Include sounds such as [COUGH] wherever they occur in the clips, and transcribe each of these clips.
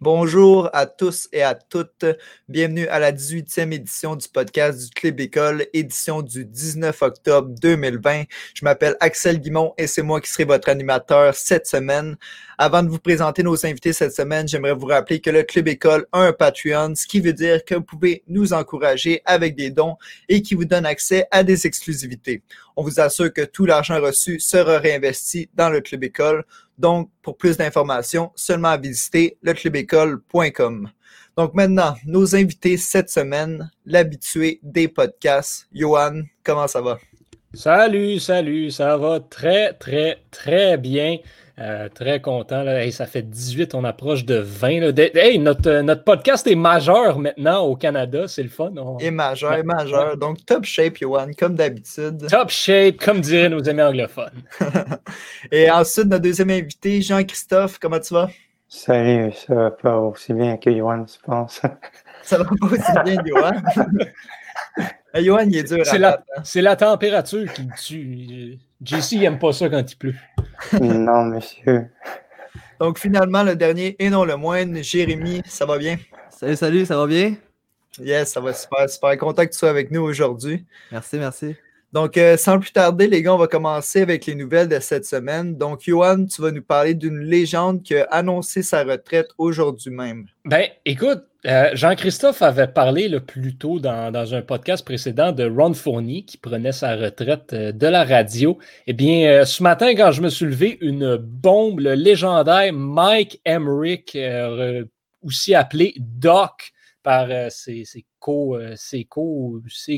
Bonjour à tous et à toutes. Bienvenue à la 18e édition du podcast du Club École, édition du 19 octobre 2020. Je m'appelle Axel Guimont et c'est moi qui serai votre animateur cette semaine. Avant de vous présenter nos invités cette semaine, j'aimerais vous rappeler que le Club École a un Patreon, ce qui veut dire que vous pouvez nous encourager avec des dons et qui vous donne accès à des exclusivités. On vous assure que tout l'argent reçu sera réinvesti dans le Club École. Donc, pour plus d'informations, seulement à visiter leclubécole.com. Donc maintenant, nos invités cette semaine, l'habitué des podcasts. Johan, comment ça va? Salut, salut, ça va très, très, très bien. Euh, très content. Là. ça fait 18, on approche de 20. Hey, notre, notre podcast est majeur maintenant au Canada, c'est le fun. Et majeur, et majeur. Donc, top shape, Johan, comme d'habitude. Top shape, comme diraient nos amis anglophones. [LAUGHS] et ensuite, notre deuxième invité, Jean-Christophe, comment tu vas? Salut, ça va pas aussi bien que Johan, je pense. [LAUGHS] ça va pas aussi bien, Johan. Johan, [LAUGHS] il est dur. C'est la, hein. la, température qui tue. JC n'aime pas ça quand il pleut. [LAUGHS] non, monsieur. Donc, finalement, le dernier et non le moindre, Jérémy, ça va bien? Salut, salut, ça va bien? Yes, ça va super, super. Content que tu sois avec nous aujourd'hui. Merci, merci. Donc, euh, sans plus tarder, les gars, on va commencer avec les nouvelles de cette semaine. Donc, Johan, tu vas nous parler d'une légende qui a annoncé sa retraite aujourd'hui même. Ben, écoute, euh, Jean-Christophe avait parlé le plus tôt dans, un podcast précédent de Ron Fournier qui prenait sa retraite euh, de la radio. Eh bien, ce matin, quand je me suis levé, une bombe, le légendaire Mike Emmerich, aussi appelé Doc, par euh, ses, co, euh,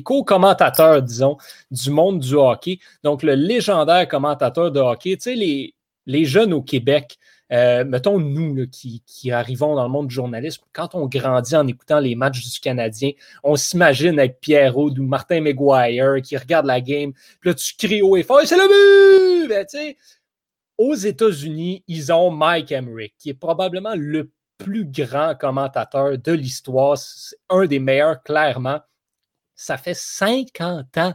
co, commentateurs disons, du monde du hockey. Donc, le légendaire commentateur de hockey, tu sais, les jeunes au Québec, euh, mettons nous qui, qui, arrivons dans le monde du journalisme, quand on grandit en écoutant les matchs du Canadien, on s'imagine avec Pierre ou Martin McGuire qui regarde la game, puis là tu cries haut et fort, c'est le but! Ben, aux États-Unis, ils ont Mike Emmerich, qui est probablement le plus grand commentateur de l'histoire, un des meilleurs, clairement. Ça fait 50 ans.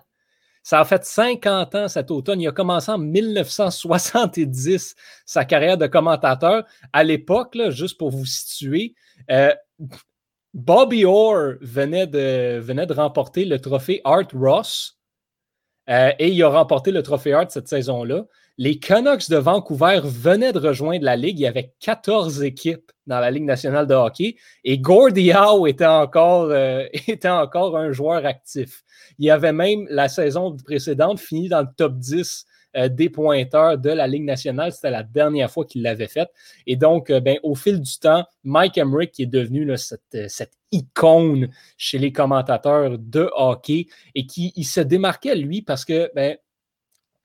Ça a fait 50 ans cet automne. Il a commencé en 1970 sa carrière de commentateur. À l'époque, juste pour vous situer, euh, Bobby Orr venait de, remporter le trophée Art Ross euh, et il a remporté le trophée Art cette saison-là. Les Canucks de Vancouver venaient de rejoindre la Ligue. Il y avait 14 équipes dans la Ligue nationale de hockey et Gordie Howe était encore, euh, [LAUGHS] un joueur actif. Il avait même la saison précédente fini dans le top 10 euh, des pointeurs de la Ligue nationale. C'était la dernière fois qu'il l'avait fait. Et donc, ben, au fil du temps, Mike Emmerich qui est devenu cette, cette, icône chez les commentateurs de hockey et qui il se démarquait, lui, parce que ben,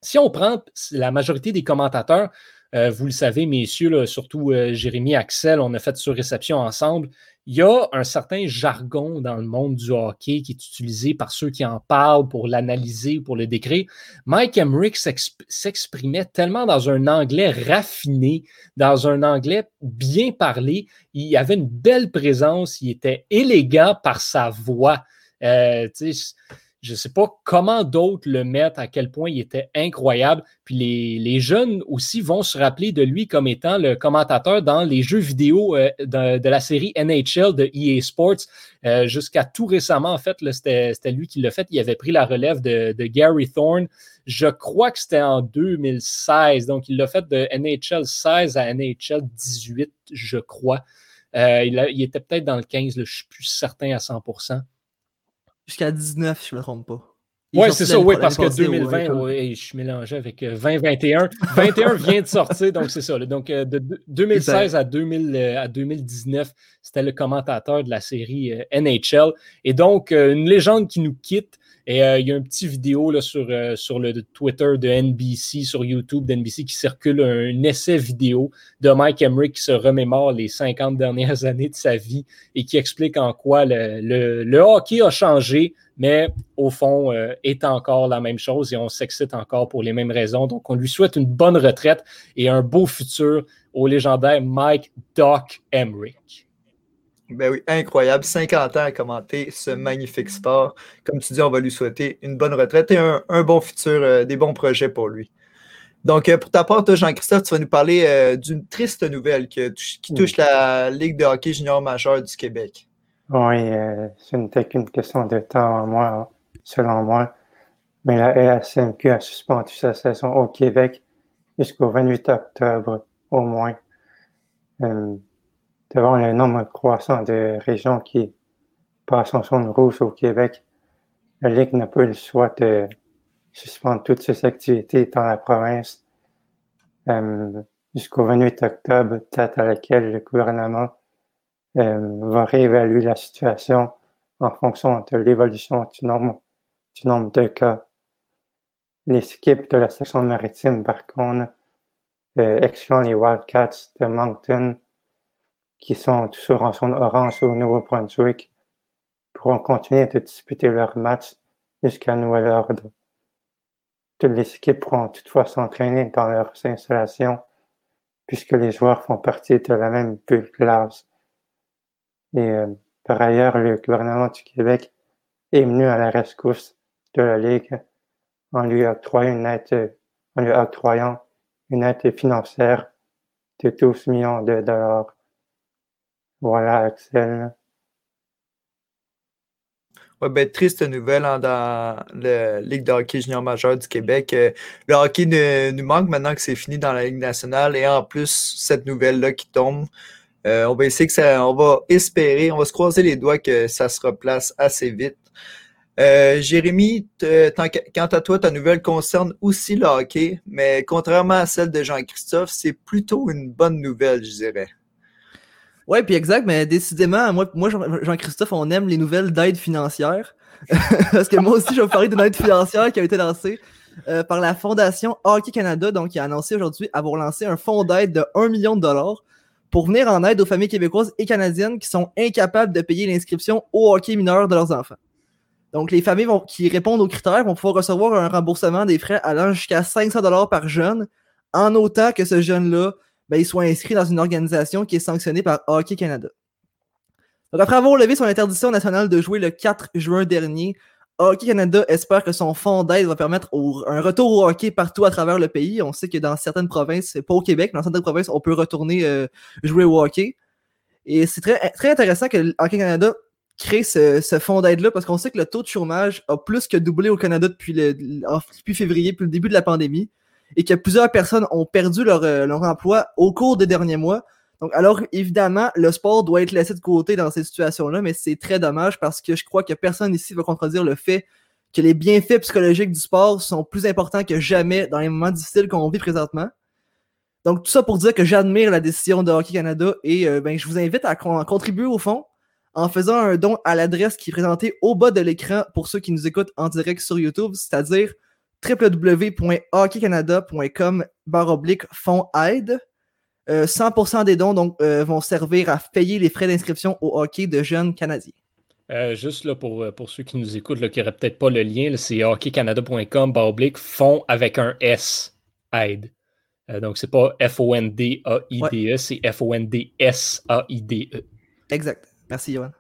si on prend la majorité des commentateurs, euh, vous le savez, messieurs, surtout euh, Jérémy Axel, on a fait sur réception ensemble. Il y a un certain jargon dans le monde du hockey qui est utilisé par ceux qui en parlent pour l'analyser, pour le décrire. Mike Emmerich s'exprimait tellement dans un anglais raffiné, dans un anglais bien parlé. Il avait une belle présence, il était élégant par sa voix. Euh, je ne sais pas comment d'autres le mettent, à quel point il était incroyable. Puis les, jeunes aussi vont se rappeler de lui comme étant le commentateur dans les jeux vidéo euh, de, la série NHL de EA Sports. Euh, jusqu'à tout récemment, en fait, c'était lui qui l'a fait. Il avait pris la relève de, Gary Thorne. Je crois que c'était en 2016. Donc, il l'a fait de NHL 16 à NHL 18, je crois. Euh, il, était peut-être dans le 15, je ne suis plus certain à 100 Jusqu'à 19, je ne me trompe pas. Oui, c'est ça, oui, parce que 2020, je suis mélangé avec 2021. Euh, 21 vient de sortir, donc c'est ça. Donc, euh, de 2016 à, 2000, euh, à 2019, c'était le commentateur de la série NHL. Et donc, une légende qui nous quitte. Et il y a une petite vidéo là, sur, sur le Twitter de NBC, sur YouTube d'NBC, qui circule un, essai vidéo de Mike Emmerich qui se remémore les 50 dernières [LAUGHS] années de sa vie et qui explique en quoi le, le hockey a changé mais au fond, euh, est encore la même chose et on s'excite encore pour les mêmes raisons. Donc, on lui souhaite une bonne retraite et un beau futur au légendaire Mike Doc Emmerich. Ben oui, incroyable. 50 ans à commenter ce magnifique sport. Comme tu dis, on va lui souhaiter une bonne retraite et un, bon futur, euh, des bons projets pour lui. Donc, pour ta part, toi, Jean-Christophe, tu vas nous parler d'une triste nouvelle qui, qui touche la Ligue de hockey junior majeur du Québec. Oui, ce n'était qu'une question de temps, moi, selon moi. Mais la LSMQ a suspendu sa saison au Québec jusqu'au 28 octobre au moins. Devant le nombre croissant de régions qui passent en zone rouge au Québec, la Ligue n'a pas le choix de suspendre toutes ses activités dans la province euh, jusqu'au 28 octobre, date à laquelle le gouvernement euh, va réévaluer la situation en fonction de l'évolution du nombre, du nombre de cas. Les équipes de la section maritime, par contre, euh, les Wildcats de Moncton, qui sont toujours en zone orange au Nouveau-Brunswick, pourront continuer de disputer leurs matchs jusqu'à nouvel ordre. Toutes les équipes pourront toutefois s'entraîner dans leurs installations, puisque les joueurs font partie de la même bulle classe. Et euh, par ailleurs, le gouvernement du Québec est venu à la rescousse de la Ligue en lui octroyant une aide, en lui octroyant une aide financière de 12 millions de dollars. Voilà, Axel. Ouais, ben, triste nouvelle hein, dans la Ligue de hockey junior majeur du Québec. Euh, le hockey nous manque maintenant que c'est fini dans la Ligue nationale et en plus, cette nouvelle-là qui tombe. Euh, on va essayer que ça, on va espérer, on va se croiser les doigts que ça se replace assez vite. Euh, Jérémy, quant à toi, ta nouvelle concerne aussi le hockey, mais contrairement à celle de Jean-Christophe, c'est plutôt une bonne nouvelle, je dirais. Oui, puis exact, mais décidément, moi, moi Jean-Christophe, on aime les nouvelles d'aide financière. [LAUGHS] Parce que moi aussi, je vais vous parler d'une aide financière qui a été lancée euh, par la Fondation Hockey Canada, donc qui a annoncé aujourd'hui avoir lancé un fonds d'aide de 1 million de dollars pour venir en aide aux familles québécoises et canadiennes qui sont incapables de payer l'inscription au hockey mineur de leurs enfants. Donc, les familles qui répondent aux critères vont pouvoir recevoir un remboursement des frais allant jusqu'à 500 dollars par jeune, en autant que ce jeune-là ben, il soit inscrit dans une organisation qui est sanctionnée par Hockey Canada. Donc, après avoir levé son interdiction nationale de jouer le 4 juin dernier, Hockey Canada espère que son fonds d'aide va permettre un retour au hockey partout à travers le pays. On sait que dans certaines provinces, pas au Québec, mais dans certaines provinces, on peut retourner euh, jouer au hockey. Et c'est très, très intéressant que Hockey Canada créer ce, ce fonds d'aide-là parce qu'on sait que le taux de chômage a plus que doublé au Canada depuis, le, depuis février, depuis le début de la pandémie, et que plusieurs personnes ont perdu leur, euh, leur emploi au cours des derniers mois. Donc, alors, évidemment, le sport doit être laissé de côté dans ces situations-là, mais c'est très dommage parce que je crois que personne ici va contredire le fait que les bienfaits psychologiques du sport sont plus importants que jamais dans les moments difficiles qu'on vit présentement. Donc, tout ça pour dire que j'admire la décision de Hockey Canada et euh, ben, je vous invite à contribuer au fond en faisant un don à l'adresse qui est présentée au bas de l'écran pour ceux qui nous écoutent en direct sur YouTube, c'est-à-dire www.hockeycanada.com oblique fonds aide. 100% euh, des dons donc, euh, vont servir à payer les frais d'inscription au hockey de jeunes Canadiens. Euh, juste là pour, pour ceux qui nous écoutent, là, qui n'auraient peut-être pas le lien, c'est hockeycanada.com oblique fonds avec un S aide. donc c'est pas F-O-N-D-A-I-D-E, c'est F-O-N-D-S-A-I-D-E. Exact. Merci, Johan.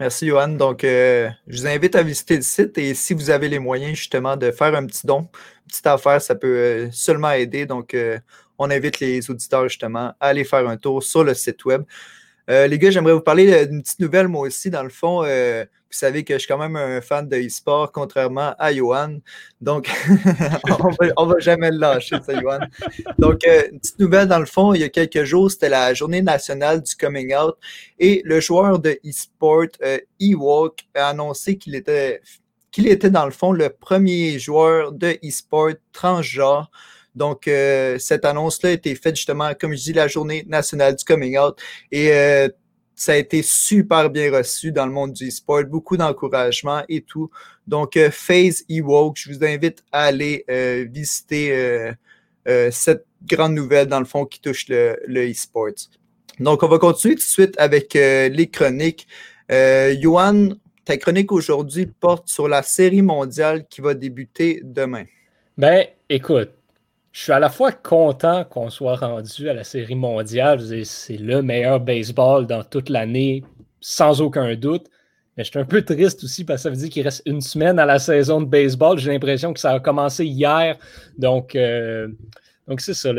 Merci, Johan. Donc, euh, je vous invite à visiter le site et si vous avez les moyens, justement, de faire un petit don, une petite affaire, ça peut euh, seulement aider. Donc, euh, on invite les auditeurs, justement, à aller faire un tour sur le site web. Les gars, j'aimerais vous parler d'une petite nouvelle, moi aussi. Dans le fond, vous savez que je suis quand même un fan de e-sport, contrairement à Johan. Donc, [LAUGHS] on ne va jamais le lâcher, ça, Johan. Donc, euh, une petite nouvelle dans le fond, il y a quelques jours, c'était la journée nationale du coming out et le joueur de e-sport, euh, Ewok, a annoncé qu'il était, qu'il était dans le fond le premier joueur de e-sport transgenre. Donc, euh, cette annonce-là a été faite justement, comme je dis, la journée nationale du coming out. Et ça a été super bien reçu dans le monde du sport, beaucoup d'encouragement et tout. Donc, euh, Phase Ewoke, je vous invite à aller euh, visiter euh, cette grande nouvelle, dans le fond, qui touche le, e-sport. Donc, on va continuer tout de suite avec les chroniques. Johan, ta chronique aujourd'hui porte sur la série mondiale qui va débuter demain. Ben, écoute, je suis à la fois content qu'on soit rendu à la série mondiale. C'est le meilleur baseball dans toute l'année, sans aucun doute. Mais je suis un peu triste aussi parce que ça veut dire qu'il reste une semaine à la saison de baseball. J'ai l'impression que ça a commencé hier. Donc, euh, c'est ça.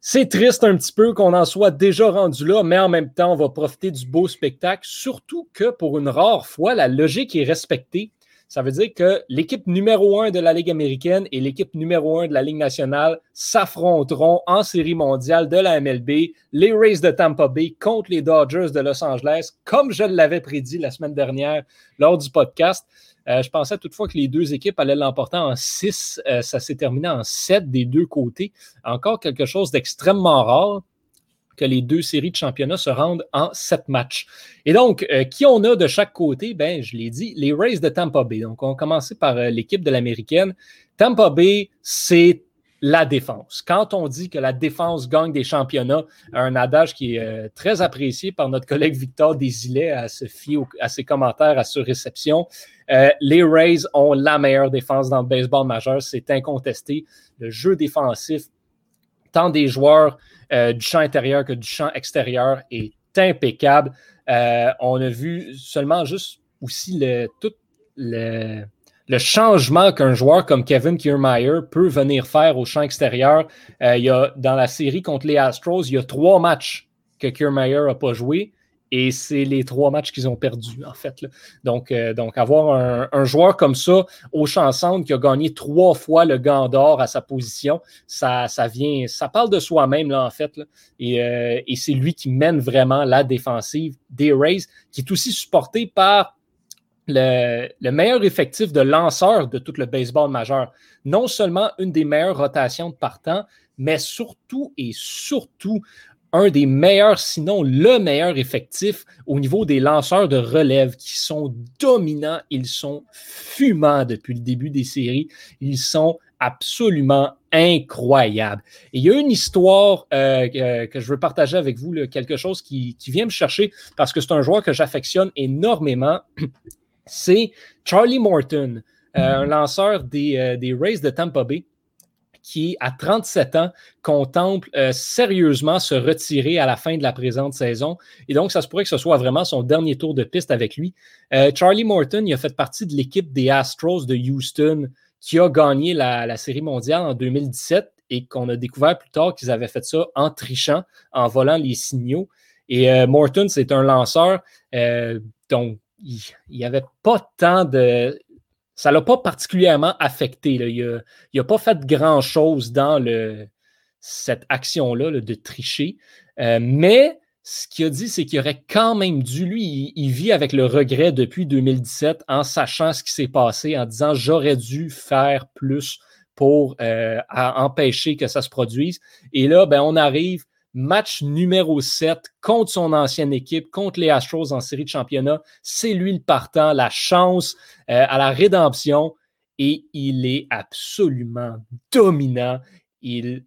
C'est triste un petit peu qu'on en soit déjà rendu là, mais en même temps, on va profiter du beau spectacle, surtout que pour une rare fois, la logique est respectée. Ça veut dire que l'équipe numéro un de la Ligue américaine et l'équipe numéro un de la Ligue nationale s'affronteront en série mondiale de la MLB, les Rays de Tampa Bay contre les Dodgers de Los Angeles, comme je l'avais prédit la semaine dernière lors du podcast. Euh, je pensais toutefois que les deux équipes allaient l'emporter en 6. Euh, ça s'est terminé en 7 des deux côtés. Encore quelque chose d'extrêmement rare que les deux séries de championnat se rendent en sept matchs. Et donc, euh, qui on a de chaque côté? Ben, je l'ai dit, les Rays de Tampa Bay. Donc, on va commencer par l'équipe de l'américaine. Tampa Bay, c'est la défense. Quand on dit que la défense gagne des championnats, un adage qui est très apprécié par notre collègue Victor Desilets à ses commentaires à ce réception, euh, les Rays ont la meilleure défense dans le baseball majeur, c'est incontesté. Le jeu défensif, tant des joueurs euh, du champ intérieur que du champ extérieur, est impeccable. Euh, on a vu seulement juste aussi le, tout le, le changement qu'un joueur comme Kevin Kiermaier peut venir faire au champ extérieur. il y a, dans la série contre les Astros, il y a trois matchs que Kiermaier n'a pas joué. Et c'est les trois matchs qu'ils ont perdus, en fait. Donc, euh, donc, avoir un, joueur comme ça au champ qui a gagné trois fois le gant d'or à sa position, ça, ça vient, ça parle de soi-même, là, en fait. Et, euh, et c'est lui qui mène vraiment la défensive des Rays, qui est aussi supporté par le, le, meilleur effectif de lanceurs de tout le baseball majeur. Non seulement une des meilleures rotations de partant, mais surtout et surtout un des meilleurs, sinon le meilleur effectif au niveau des lanceurs de relève qui sont dominants. Ils sont fumants depuis le début des séries. Ils sont absolument incroyables. Et il y a une histoire euh, que je veux partager avec vous, quelque chose qui, vient me chercher parce que c'est un joueur que j'affectionne énormément. C'est Charlie Morton, euh, un lanceur des, euh, des Rays de Tampa Bay qui, à 37 ans, contemple euh, sérieusement se retirer à la fin de la présente saison. Et donc, ça se pourrait que ce soit vraiment son dernier tour de piste avec lui. Euh, Charlie Morton, il a fait partie de l'équipe des Astros de Houston qui a gagné la, Série mondiale en 2017 et qu'on a découvert plus tard qu'ils avaient fait ça en trichant, en volant les signaux. Et euh, Morton, c'est un lanceur dont il n'y avait pas tant de ça ne l'a pas particulièrement affecté. Il n'a pas fait grand-chose dans cette action-là de tricher. Euh, mais ce qu'il a dit, c'est qu'il aurait quand même dû, lui, il, vit avec le regret depuis 2017 en sachant ce qui s'est passé, en disant j'aurais dû faire plus pour euh, empêcher que ça se produise. Et là, ben, on arrive match numéro 7 contre son ancienne équipe, contre les Astros en série de championnat. C'est lui le partant, la chance euh, à la rédemption et il est absolument dominant. Il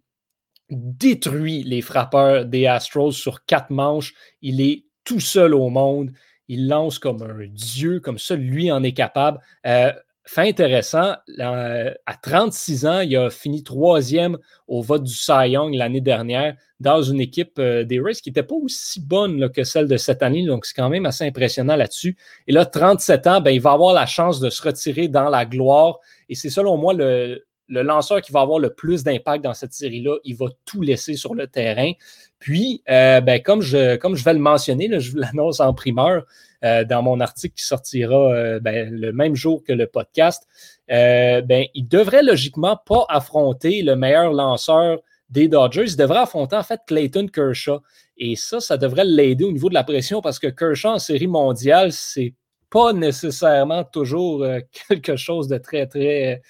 détruit les frappeurs des Astros sur quatre manches. Il est tout seul au monde. Il lance comme un dieu, comme seul lui en est capable. Euh, fait intéressant, à 36 ans, il a fini troisième au vote du Cy l'année dernière dans une équipe euh, des Rays qui n'était pas aussi bonne que celle de cette année. Donc, c'est quand même assez impressionnant là-dessus. Et là, 37 ans, ben, il va avoir la chance de se retirer dans la gloire. Et c'est selon moi le, lanceur qui va avoir le plus d'impact dans cette série-là. Il va tout laisser sur le terrain. Puis, euh, ben, comme, je, vais le mentionner, je vous [LAUGHS] l'annonce en primeur, euh, dans mon article qui sortira euh, ben, le même jour que le podcast, ben, il devrait logiquement pas affronter le meilleur lanceur des Dodgers. Il devrait affronter en fait Clayton Kershaw. Et ça, ça devrait l'aider au niveau de la pression parce que Kershaw en série mondiale, c'est pas nécessairement toujours [LAUGHS] quelque chose de très, très,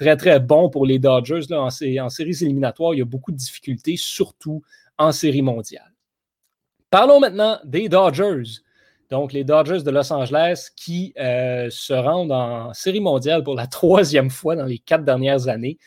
très, très bon pour les Dodgers. Là, en, séries éliminatoires, il y a beaucoup de difficultés, surtout en série mondiale. Parlons maintenant des Dodgers. Donc, les Dodgers de Los Angeles qui euh, se rendent en série mondiale pour la [LAUGHS] troisième fois dans les quatre dernières années.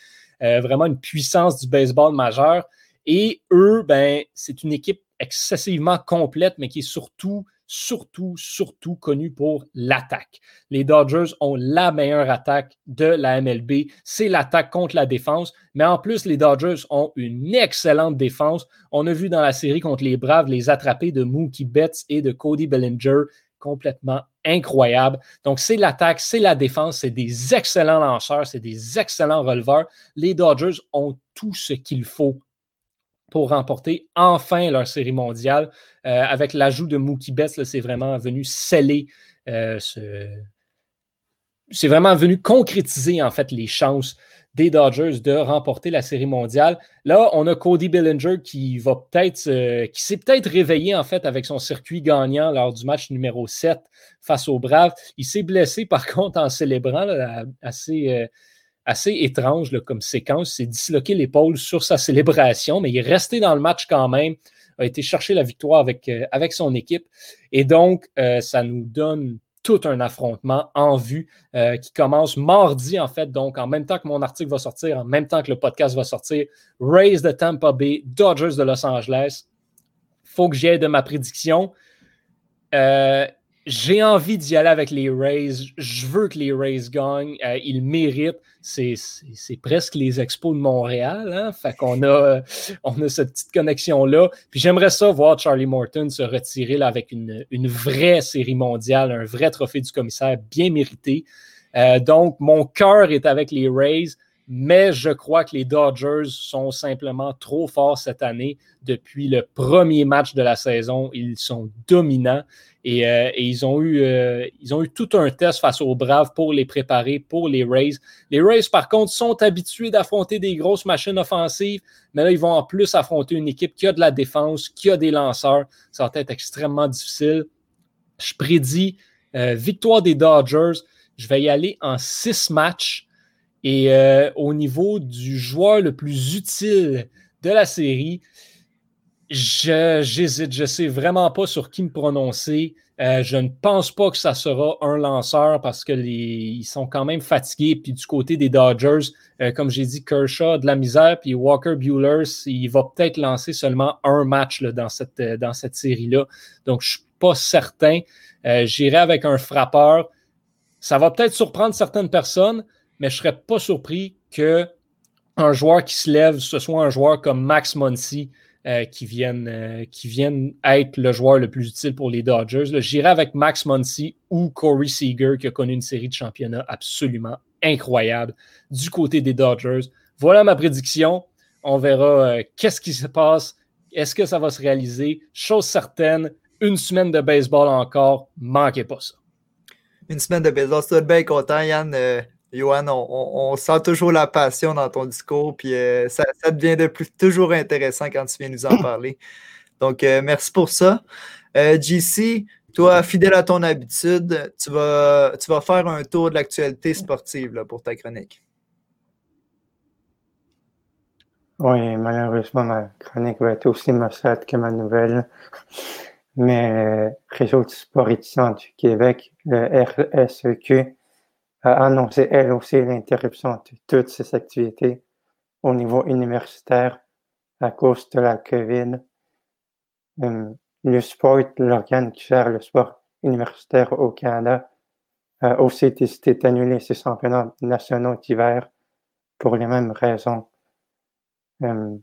Euh, vraiment une puissance du baseball majeur. Et eux, ben, c'est une équipe excessivement complète, mais qui est surtout surtout, surtout connu pour l'attaque. Les Dodgers ont la meilleure attaque de la MLB. C'est l'attaque contre la défense. Mais en plus, les Dodgers ont une excellente défense. On a vu dans la série contre les Braves les attrapés de Mookie Betts et de Cody Bellinger complètement incroyable. Donc, c'est l'attaque, c'est la défense, c'est des excellents lanceurs, c'est des excellents releveurs. Les Dodgers ont tout ce qu'il faut pour remporter enfin leur série mondiale. Euh, avec l'ajout de Mookie Betts, c'est vraiment venu sceller euh, ce... C'est vraiment venu concrétiser en fait les chances des Dodgers de remporter la série mondiale. Là, on a Cody Bellinger qui va peut-être, qui s'est peut-être réveillé en fait avec son circuit gagnant lors du match numéro 7 face aux Braves. Il s'est blessé par [LAUGHS] contre en célébrant assez, euh, assez étrange comme séquence. Il s'est disloqué l'épaule sur sa célébration, mais il est resté dans le match quand même a été chercher la victoire avec, euh, son équipe. Et donc, ça nous donne tout un affrontement en vue euh, qui commence mardi, en fait. Donc, en même temps que mon article va sortir, en même temps que le podcast va sortir, Rays de Tampa Bay, Dodgers de Los Angeles. faut que j'aie de ma prédiction. Euh, j'ai envie d'y aller avec les Rays. Je veux que les Rays gagnent. Euh, ils méritent. C'est, presque les Expos de Montréal. Hein? Fait qu'on a, [LAUGHS] on a cette petite connexion-là. Puis j'aimerais ça voir Charlie Morton se retirer là, avec une, une vraie série mondiale, un vrai trophée du commissaire bien mérité. Euh, donc, mon cœur est avec les Rays mais je crois que les Dodgers sont simplement trop forts cette année. Depuis le premier match de la saison, ils sont dominants et, euh, ils, ont eu, euh, ils ont eu tout un test face aux Braves pour les préparer pour les Rays. Les Rays, par contre, sont habitués d'affronter des grosses machines offensives, mais là, ils vont en plus affronter une équipe qui a de la défense, qui a des lanceurs. Ça va être extrêmement difficile. Je prédis euh, victoire des Dodgers. Je vais y aller en six matchs. Et au niveau du joueur le plus utile de la série, j'hésite. Je ne sais vraiment pas sur qui me prononcer. Euh, je ne pense pas que ça sera un lanceur parce qu'ils sont quand même fatigués. Puis du côté des Dodgers, euh, comme j'ai dit, Kershaw de la misère, puis Walker Bueller, il va peut-être lancer seulement un match dans cette, dans cette série-là. Donc, je ne suis pas certain. J'irai avec un frappeur. Ça va peut-être surprendre certaines personnes, mais je ne serais pas surpris qu'un joueur qui se lève, ce soit un joueur comme Max Muncy, euh, qui, vienne, euh, qui vienne être le joueur le plus utile pour les Dodgers. J'irai avec Max Muncy ou Corey Seager, qui a connu une série de championnats absolument incroyable du côté des Dodgers. Voilà ma prédiction. On verra euh, qu'est-ce qui se passe. Est-ce que ça va se réaliser? Chose certaine, une semaine de baseball encore. Manquez pas ça. Une semaine de baseball. C'est bien content, Yann. Johan, on, sent toujours la passion dans ton discours, puis euh, ça, devient de plus toujours intéressant quand tu viens nous en parler. Donc, euh, merci pour ça. Euh, JC, toi, fidèle à ton habitude, tu vas, tu vas faire un tour de l'actualité sportive pour ta chronique. Oui, malheureusement, ma chronique va être aussi maussade que ma nouvelle. Mais Réseau de sport étudiant du Québec, le RSEQ, a annoncé elle aussi l'interruption de toutes ses activités au niveau universitaire à cause de la COVID. Hum, le sport, l'organe qui gère le sport universitaire au Canada, a aussi décidé d'annuler ses championnats nationaux d'hiver pour les mêmes raisons. Hum,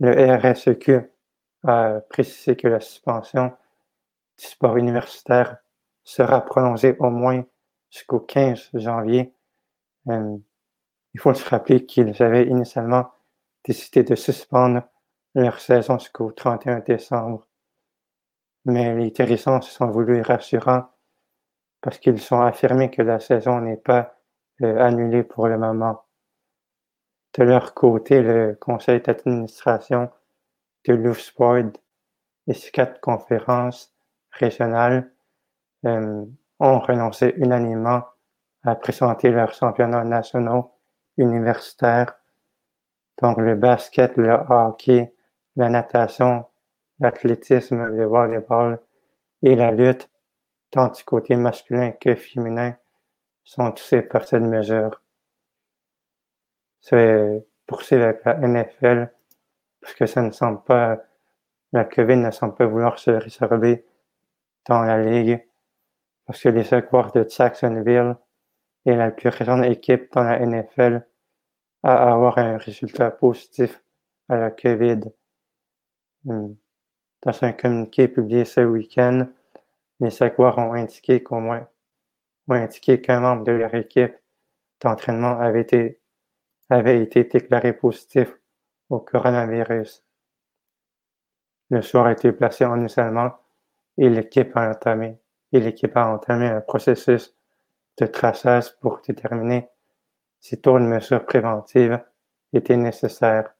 le RSEQ a précisé que la suspension du sport universitaire sera prolongée au moins jusqu'au 15 janvier. Euh, il faut se rappeler qu'ils avaient initialement décidé de suspendre leur saison jusqu'au 31 décembre. Mais les terrissons se sont voulus rassurants parce qu'ils ont affirmé que la saison n'est pas euh, annulée pour le moment. De leur côté, le conseil d'administration de l'UFSPORT et ses quatre conférences régionales euh, ont renoncé unanimement à présenter leurs championnats nationaux universitaires, donc le basket, le hockey, la natation, l'athlétisme, le volleyball et la lutte, tant du côté masculin que féminin, sont touchés par cette mesure. C'est poursuivre avec la NFL, parce que ça ne semble pas, la COVID ne semble pas vouloir se résorber dans la ligue parce que les Jaguars de Jacksonville est la plus récente équipe dans la NFL à avoir un résultat positif à la COVID. Hmm. Dans un communiqué publié ce week-end, Les Saquoirs ont indiqué qu'au moins ont indiqué qu'un membre de leur équipe d'entraînement avait été, avait été déclaré positif au coronavirus. Le soir a été placé en isolement et l'équipe a entamé, et l'équipe a entamé un processus de traçage pour déterminer si d'autres mesures préventives étaient nécessaires.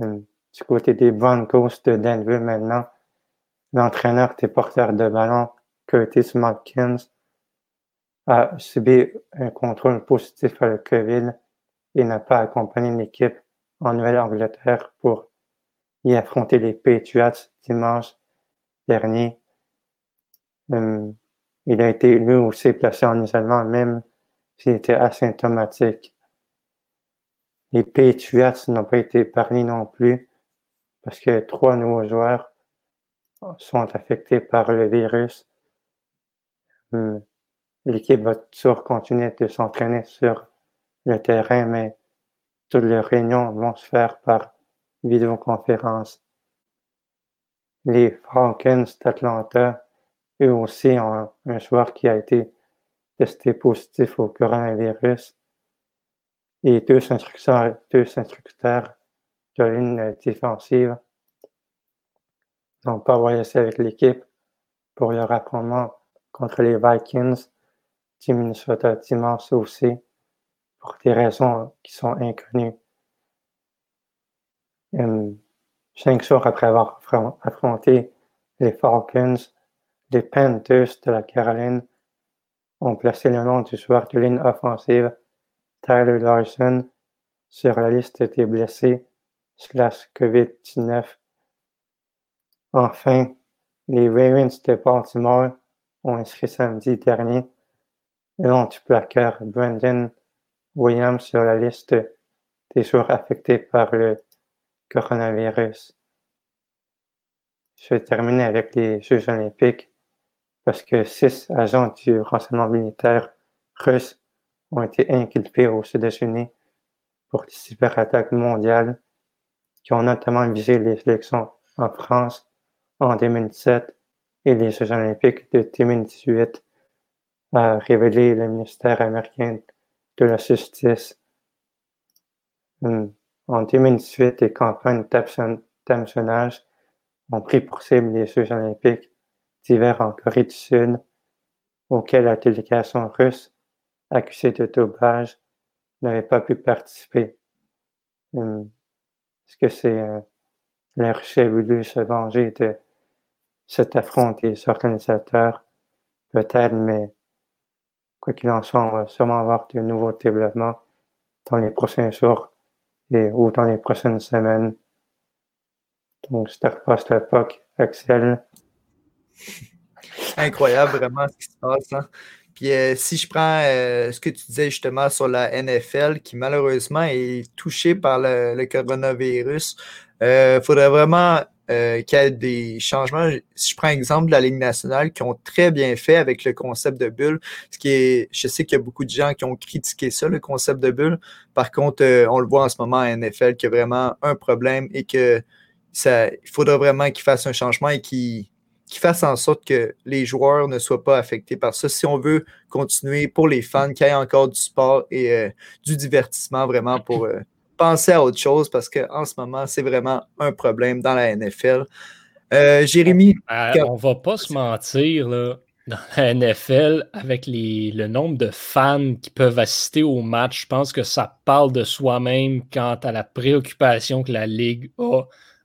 Hum, du côté des Broncos de Denver maintenant, l'entraîneur des porteurs de ballon, Curtis Malkins, a subi un contrôle positif à la COVID et n'a pas accompagné l'équipe en Nouvelle-Angleterre pour y affronter les Patriots dimanche dernier. Hum, il a été lui aussi placé en isolement, même s'il était asymptomatique. Les Patriots n'ont pas été épargnés non plus parce que trois nouveaux joueurs sont affectés par le virus. Hum, l'équipe va toujours continuer de s'entraîner sur le terrain, mais toutes les réunions vont se faire par vidéoconférence. Les Falcons d'Atlanta, eux aussi, ont un joueur qui a été testé positif au coronavirus et deux instructeurs, deux instructeurs de ligne défensive n'ont pas voyagé avec l'équipe pour leur affrontement contre les Vikings du Minnesota dimanche aussi pour des raisons qui sont inconnues. cinq jours après avoir affronté les Falcons, les Panthers de la Caroline ont placé le nom du joueur de ligne offensive Tyler Larson sur la liste des blessés slash COVID-19. Enfin, les Ravens de Baltimore ont inscrit samedi dernier le nom du placard Brandon Williams sur la liste des joueurs affectés par le coronavirus. Je vais terminer avec les Jeux olympiques parce que six agents du renseignement militaire russe ont été inculpés aux États-Unis pour des cyberattaques mondiales qui ont notamment visé les élections en France en 2017 et les Jeux olympiques de 2018, a révélé le ministère américain de la Justice. Hum, en 2018, les campagnes d'hameçonnage ont pris pour cible les Jeux olympiques en Corée du Sud, auxquels la délégation russe accusée de dopage n'avait pas pu participer. Hum, est-ce que c'est euh, la Russie a voulu se venger de cet affront des organisateurs? Peut-être, mais quoi qu'il en soit, on va sûrement avoir de nouveaux développements dans les prochains jours et, ou dans les prochaines semaines. Donc, je te repasse l'époque, Axel. [LAUGHS] Incroyable, vraiment, ce qui se passe. Hein. Puis euh, si je prends euh, ce que tu disais justement sur la NFL, qui malheureusement est touchée par le, coronavirus, il euh, faudrait vraiment qu'il y ait des changements. Si je prends l'exemple de la Ligue nationale, qui ont très bien fait avec le concept de bulle, ce qui est, je sais qu'il y a beaucoup de gens qui ont critiqué ça, le concept de bulle. Par contre, on le voit en ce moment à NFL qu'il y a vraiment un problème et que ça, il faudra vraiment qu'ils fassent un changement et qu'ils qui fasse en sorte que les joueurs ne soient pas affectés par ça. Si on veut continuer pour les fans, qu'il y ait encore du sport et euh, du divertissement vraiment pour euh, penser à autre chose parce qu'en ce moment, c'est vraiment un problème dans la NFL. Euh, Jérémy. on va pas se mentir, là, dans la NFL, avec les, le nombre de fans qui peuvent assister au match, je pense que ça parle de soi-même quant à la préoccupation que la Ligue a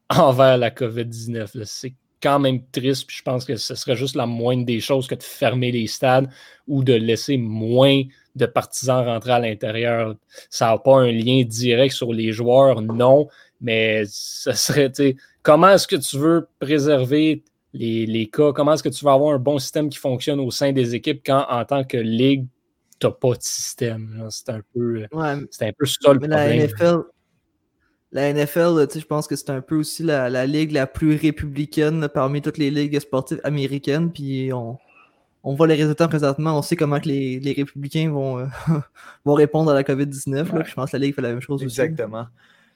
envers la COVID-19. C'est quand même triste. Puis je pense que ce serait juste la moindre des choses que de fermer les stades ou de laisser moins de partisans rentrer à l'intérieur. Ça n'a pas un lien direct sur les joueurs, non, mais ce serait, comment est-ce que tu veux préserver les, cas? Comment est-ce que tu vas avoir un bon système qui fonctionne au sein des équipes quand, en tant que ligue, tu n'as pas de système? C'est un peu, c'est un peu ça le problème la NFL, je pense que c'est un peu aussi la, ligue la plus républicaine parmi toutes les ligues sportives américaines. Puis on, voit les résultats présentement. On sait comment que les, républicains vont, euh, [LAUGHS] vont répondre à la COVID-19. Je pense que la ligue fait la même chose Exactement.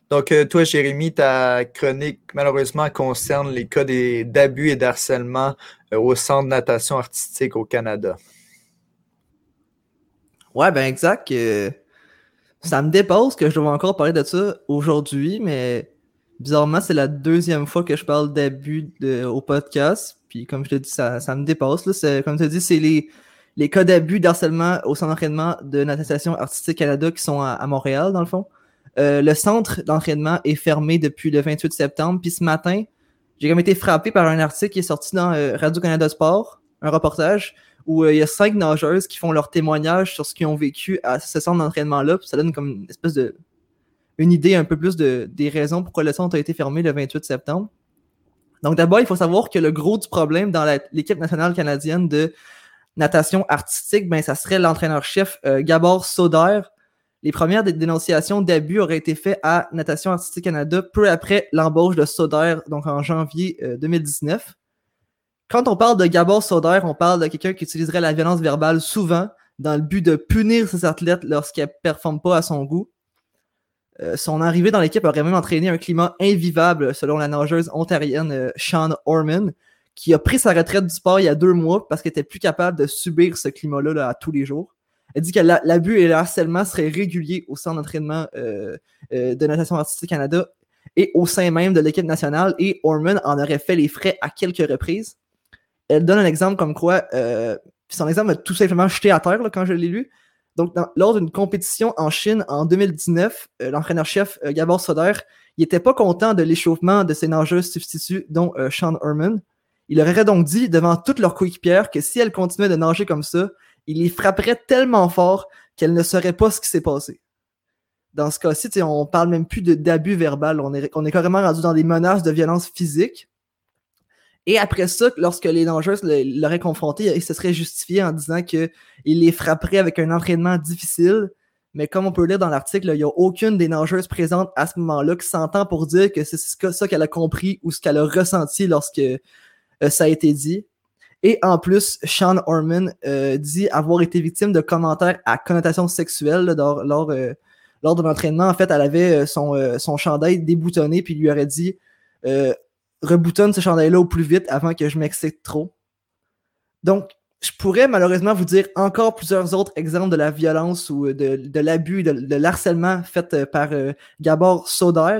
Donc, euh, toi, Jérémy, ta chronique, malheureusement, concerne les cas d'abus et d'harcèlement euh, au Centre de natation artistique au Canada. Ouais, ben exact. Ça me dépasse que je dois encore parler de ça aujourd'hui, mais bizarrement, c'est la deuxième fois que je parle d'abus au podcast. Puis, comme je te dis, ça, me dépasse. Là. Comme tu dis, c'est les, les cas d'abus, d'harcèlement au centre d'entraînement de natation artistique Canada qui sont à Montréal, dans le fond. Euh, le centre d'entraînement est fermé depuis le 28 septembre. Puis ce matin, j'ai comme été frappé par un article qui est sorti dans euh, Radio-Canada Sport, un reportage, où euh, il y a cinq nageuses qui font leur témoignage sur ce qu'ils ont vécu à ce centre d'entraînement-là. Ça donne comme une espèce de. une idée un peu plus de, des raisons pourquoi le centre a été fermé le 28 septembre. Donc d'abord, il faut savoir que le gros du problème dans l'équipe nationale canadienne de natation artistique, ben, ça serait l'entraîneur-chef Gabor Soder, les premières dénonciations d'abus auraient été faites à Natation Artistique Canada peu après l'embauche de Soder, donc en janvier 2019. Quand on parle de Gabor Soder, on parle de quelqu'un qui utiliserait la violence verbale souvent dans le but de punir ses athlètes lorsqu'elles ne performent pas à son goût. Euh, son arrivée dans l'équipe aurait même entraîné un climat invivable, selon la nageuse ontarienne euh, Sean Orman, qui a pris sa retraite du sport il y a deux mois parce qu'elle était plus capable de subir ce climat-là à tous les jours. Elle dit que l'abus et le harcèlement seraient réguliers au centre d'entraînement euh, de Natation Artistique Canada et au sein même de l'équipe nationale, et Orman en aurait fait les frais à quelques reprises. Elle donne un exemple comme quoi, euh, son exemple a tout simplement jeté à terre quand je l'ai lu. Donc, lors d'une compétition en Chine en 2019, l'entraîneur-chef Gabor Soder, il n'était pas content de l'échauffement de ses nageuses substituts, dont Sean Orman. Il aurait donc dit devant toutes leurs coéquipières que si elles continuaient de nager comme ça, il les frapperait tellement fort qu'elle ne saurait pas ce qui s'est passé. Dans ce cas-ci, on parle même plus d'abus verbal. On est, on est carrément rendu dans des menaces de violence physique. Et après ça, lorsque les nageuses l'auraient confronté, il se serait justifié en disant qu'il les frapperait avec un entraînement difficile. Mais comme on peut lire dans l'article, il n'y a aucune des nageuses présentes à ce moment-là qui s'entend pour dire que c'est ça qu'elle a compris ou ce qu'elle a ressenti lorsque euh, ça a été dit. Et en plus, Sean Orman euh, dit avoir été victime de commentaires à connotation sexuelle lors, lors, euh, lors, de l'entraînement. En fait, elle avait euh, son, son chandail déboutonné, puis lui aurait dit reboutonne ce chandail-là au plus vite avant que je m'excite trop. Donc, je pourrais malheureusement vous dire encore plusieurs autres exemples de la violence ou de, de l'abus, de, l'harcèlement fait par Gabor Soder.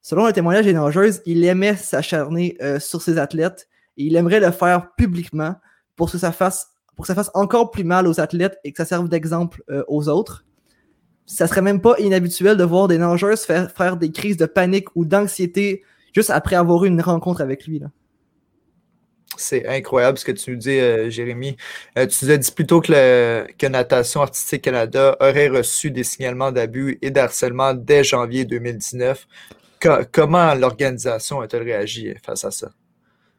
Selon le témoignage des nageuses, il aimait s'acharner sur ses athlètes il aimerait le faire publiquement pour que ça fasse, encore plus mal aux athlètes et que ça serve d'exemple euh, aux autres. Ça serait même pas inhabituel de voir des nageuses faire, faire des crises de panique ou d'anxiété juste après avoir eu une rencontre avec lui. C'est incroyable ce que tu nous dis, euh, Jérémy. Euh, tu nous as dit plutôt que, le, que Natation Artistique Canada aurait reçu des signalements d'abus et d'harcèlement dès janvier 2019. comment l'organisation a-t-elle réagi face à ça?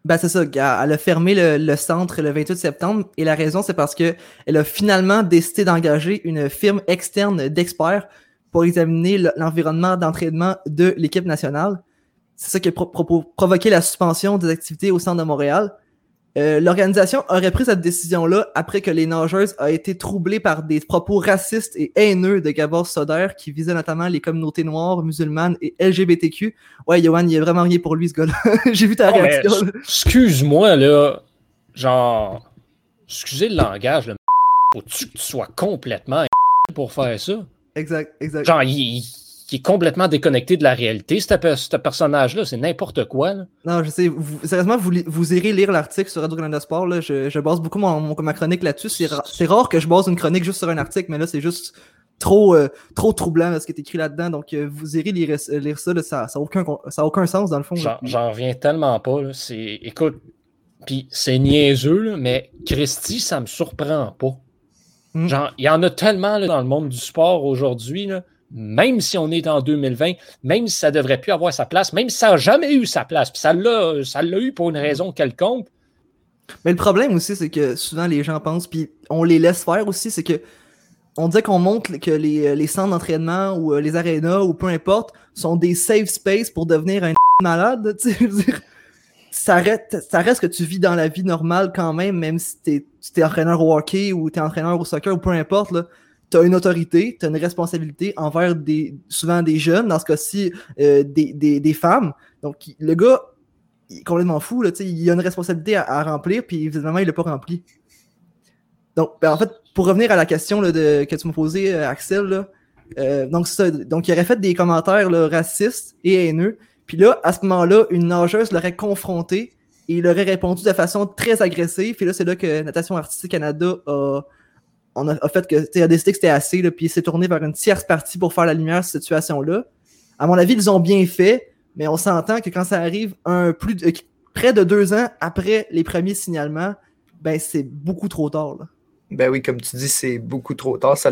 Ben, c'est ça. Elle a fermé le, centre le 28 septembre et la raison, c'est parce que elle a finalement décidé d'engager une firme externe d'experts pour examiner l'environnement d'entraînement de l'équipe nationale. C'est ça qui a provoqué la suspension des activités au centre de Montréal. Euh, l'organisation aurait pris cette décision-là après que les nageuses aient été troublées par des propos racistes et haineux de Gabor Soder qui visaient notamment les communautés noires, musulmanes et LGBTQ. Ouais, Johan, il n'y a vraiment rien pour lui, ce gars-là. [LAUGHS] J'ai vu ta réaction. Excuse-moi, là. Genre, excusez le langage, là. Faut-tu que tu sois complètement [LAUGHS] pour faire ça? Exact, exact. Genre, il qui est complètement déconnecté de la réalité, ce personnage-là. C'est n'importe quoi. Non, je sais. sérieusement, vous, vous irez lire l'article sur Radio-Canada Sport. Là. Je, je, base beaucoup mon, ma chronique là-dessus. C'est, rare que je base une chronique juste sur un article, mais là, c'est juste trop, euh, trop troublant ce qui est écrit là-dedans. Donc, euh, vous irez lire, lire ça. ça n'a aucun, ça aucun sens, dans le fond. J'en reviens tellement pas. C'est, écoute, puis c'est niaiseux, mais Christy, ça me surprend pas. Hmm. Genre, il y en a tellement dans le monde du sport aujourd'hui. Là même si on est en 2020, même si ça devrait plus avoir sa place, même si ça n'a jamais eu sa place, puis ça l'a, eu pour une raison quelconque. Mais le problème aussi, c'est que souvent les gens pensent, puis on les laisse faire aussi, c'est que on dit qu'on montre que les, les centres d'entraînement ou euh, les arénas ou peu importe sont des safe space pour devenir un [LAUGHS] malade. Ça, reste, ça reste que tu vis dans la vie normale quand même, même si tu es, entraîneur au hockey ou tu es entraîneur au soccer ou peu importe. Là tu as une autorité, tu as une responsabilité envers des, souvent des jeunes, dans ce cas-ci, euh, des, des, des, femmes. Donc, le gars, il est complètement fou, là, il a une responsabilité à, remplir, puis évidemment, il l'a pas rempli. Donc, ben, en fait, pour revenir à la question là, de, que tu m'as posée, euh, Axel, là, euh, donc, ça, donc, il aurait fait des commentaires là, racistes et haineux. Puis là, à ce moment-là, une nageuse l'aurait confronté et il aurait répondu de façon très agressive. Puis là, c'est là que Natation Artistique Canada a, on a, fait que, a décidé que c'était assez, puis il s'est tourné vers une tierce partie pour faire la lumière sur cette situation-là. À mon avis, ils ont bien fait, mais on s'entend que quand ça arrive un plus de, près de deux ans après les premiers signalements, ben c'est beaucoup trop tard. Là. Ben oui, comme tu dis, c'est beaucoup trop tard. Ça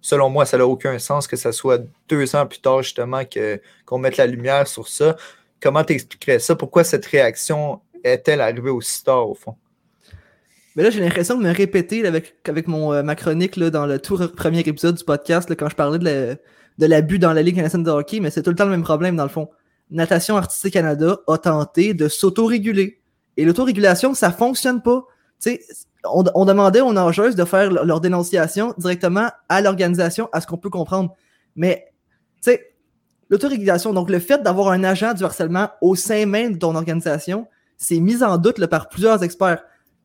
selon moi, ça n'a aucun sens que ça soit deux ans plus tard, justement, que, qu'on mette la lumière sur ça. Comment t'expliquerais ça? Pourquoi cette réaction est-elle arrivée aussi tard, au fond? Mais là, j'ai l'impression de me répéter avec, avec mon, euh, ma chronique là, dans le tout premier épisode du podcast là, quand je parlais de l'abus dans la Ligue canadienne de hockey, mais c'est tout le temps le même problème dans le fond. Natation Artistique Canada a tenté de s'autoréguler. Et l'autorégulation, ça fonctionne pas. On, on, demandait aux nageuses de faire leur dénonciation directement à l'organisation, à ce qu'on peut comprendre. Mais, tu sais, l'autorégulation, donc le fait d'avoir un agent du harcèlement au sein même de ton organisation, c'est mis en doute par plusieurs experts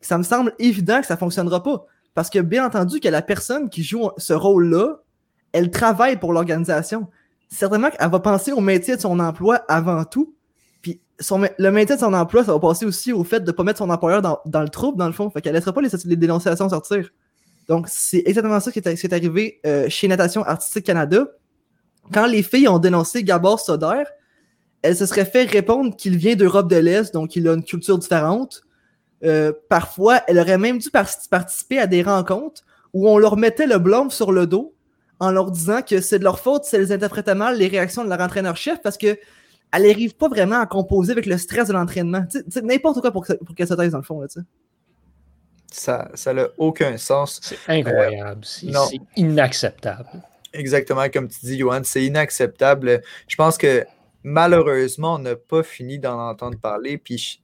ça me semble évident que ça ne fonctionnera pas. Parce que bien entendu que la personne qui joue ce rôle-là, elle travaille pour l'organisation. Certainement qu'elle va penser au métier de son emploi avant tout. Puis son, le métier de son emploi, ça va passer aussi au fait de ne pas mettre son employeur dans, le trouble, dans le fond. Fait qu'elle ne laissera pas les, dénonciations sortir. Donc, c'est exactement ça qui est, arrivé euh, chez Natation Artistique Canada. Quand les filles ont dénoncé Gabor Soder, elle se serait fait répondre qu'il vient d'Europe de l'Est, donc il a une culture différente. Euh, parfois, elle aurait même dû participer à des rencontres où on leur mettait le blâme sur le dos en leur disant que c'est de leur faute si elles interprétaient mal les réactions de leur entraîneur-chef parce que elle n'arrive pas vraiment à composer avec le stress de l'entraînement. N'importe quoi pour, pour qu'elle se taise dans le fond. Là, ça n'a aucun sens. C'est incroyable. c'est inacceptable. Exactement, comme tu dis, Johan, c'est inacceptable. Je pense que malheureusement, on n'a pas fini d'en entendre parler. Puis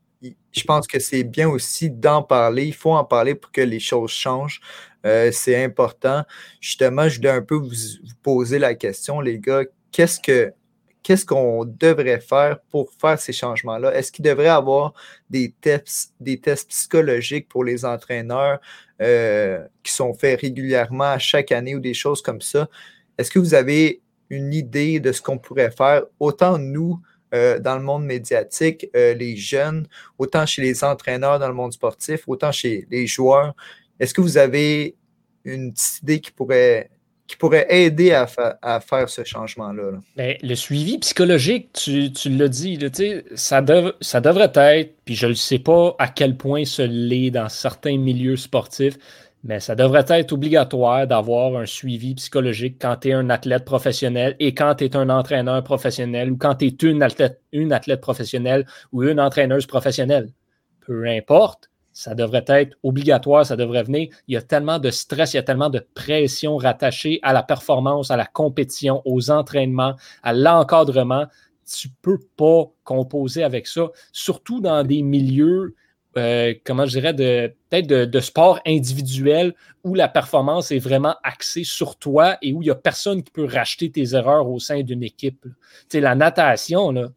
je pense que c'est bien aussi d'en parler. Il faut en parler pour que les choses changent. Euh, c'est important. Justement, je voulais un peu vous, poser la question, les gars. Qu'est-ce que qu'est-ce qu'on devrait faire pour faire ces changements-là? Est-ce qu'il devrait avoir des tests, des tests psychologiques pour les entraîneurs euh, qui sont faits régulièrement à chaque année ou des choses comme ça? Est-ce que vous avez une idée de ce qu'on pourrait faire, autant nous, euh, dans le monde médiatique, euh, les jeunes, autant chez les entraîneurs dans le monde sportif, autant chez les joueurs. Est-ce que vous avez une petite idée qui pourrait, qui pourrait aider à, à faire ce changement-là? Ben, le suivi psychologique, tu, tu l'as dit, ça, ça devrait être, puis je ne sais pas à quel point ce l'est dans certains milieux sportifs, mais ça devrait être obligatoire d'avoir un suivi psychologique quand tu es un athlète professionnel et quand tu es un entraîneur professionnel ou quand tu es une athlète, professionnelle ou une entraîneuse professionnelle. Peu importe, ça devrait être obligatoire, ça devrait venir. Il y a tellement de stress, il y a tellement de pression rattachée à la performance, à la compétition, aux entraînements, à l'encadrement. Tu ne peux pas composer avec ça, surtout dans des milieux euh, comment je dirais, peut-être de, sport individuel où la performance est vraiment axée sur toi et où il n'y a personne qui peut racheter tes erreurs au sein d'une équipe. Tu la natation,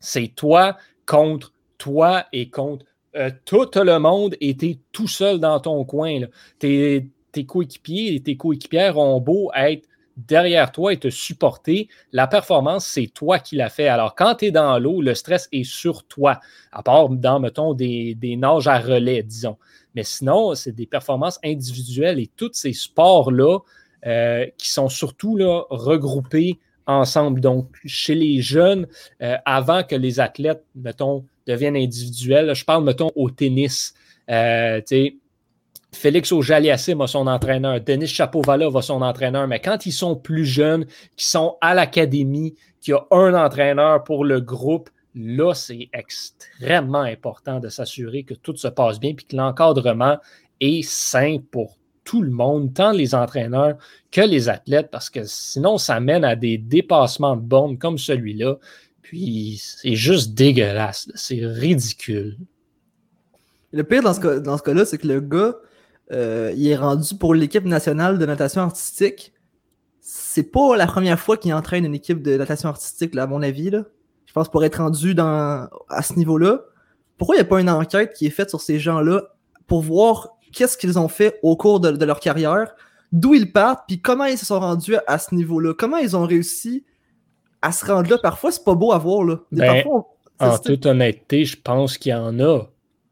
c'est toi contre toi et contre euh, tout le monde et tu es tout seul dans ton coin. Tes coéquipiers et tes coéquipières ont beau être derrière toi et te supporter. La performance, c'est toi qui l'as fait. Alors, quand tu es dans l'eau, le stress est sur toi, à part dans, mettons, des, des nages à relais, disons. Mais sinon, c'est des performances individuelles et tous ces sports-là euh, qui sont surtout regroupés ensemble. Donc, chez les jeunes, euh, avant que les athlètes, mettons, deviennent individuels, je parle, mettons, au tennis. Euh, Félix Ojaliassim a son entraîneur, Denis Chapovala va son entraîneur, mais quand ils sont plus jeunes, qui sont à l'académie, qui a un entraîneur pour le groupe, là, c'est extrêmement important de s'assurer que tout se passe bien puis que l'encadrement est sain pour tout le monde, tant les entraîneurs que les athlètes, parce que sinon, ça mène à des dépassements de bornes comme celui-là. Puis c'est juste dégueulasse. C'est ridicule. Le pire dans ce cas-là, c'est que le gars, euh, il est rendu pour l'équipe nationale de natation artistique. C'est pas la première fois qu'il entraîne une équipe de natation artistique, là, à mon avis. Là. Je pense pour être rendu dans, à ce niveau-là. Pourquoi il n'y a pas une enquête qui est faite sur ces gens-là pour voir qu'est-ce qu'ils ont fait au cours de, de leur carrière, d'où ils partent, puis comment ils se sont rendus à, ce niveau-là, comment ils ont réussi à se rendre là? Parfois, c'est pas beau à voir. Là. Ben, en toute honnêteté, je pense qu'il y en a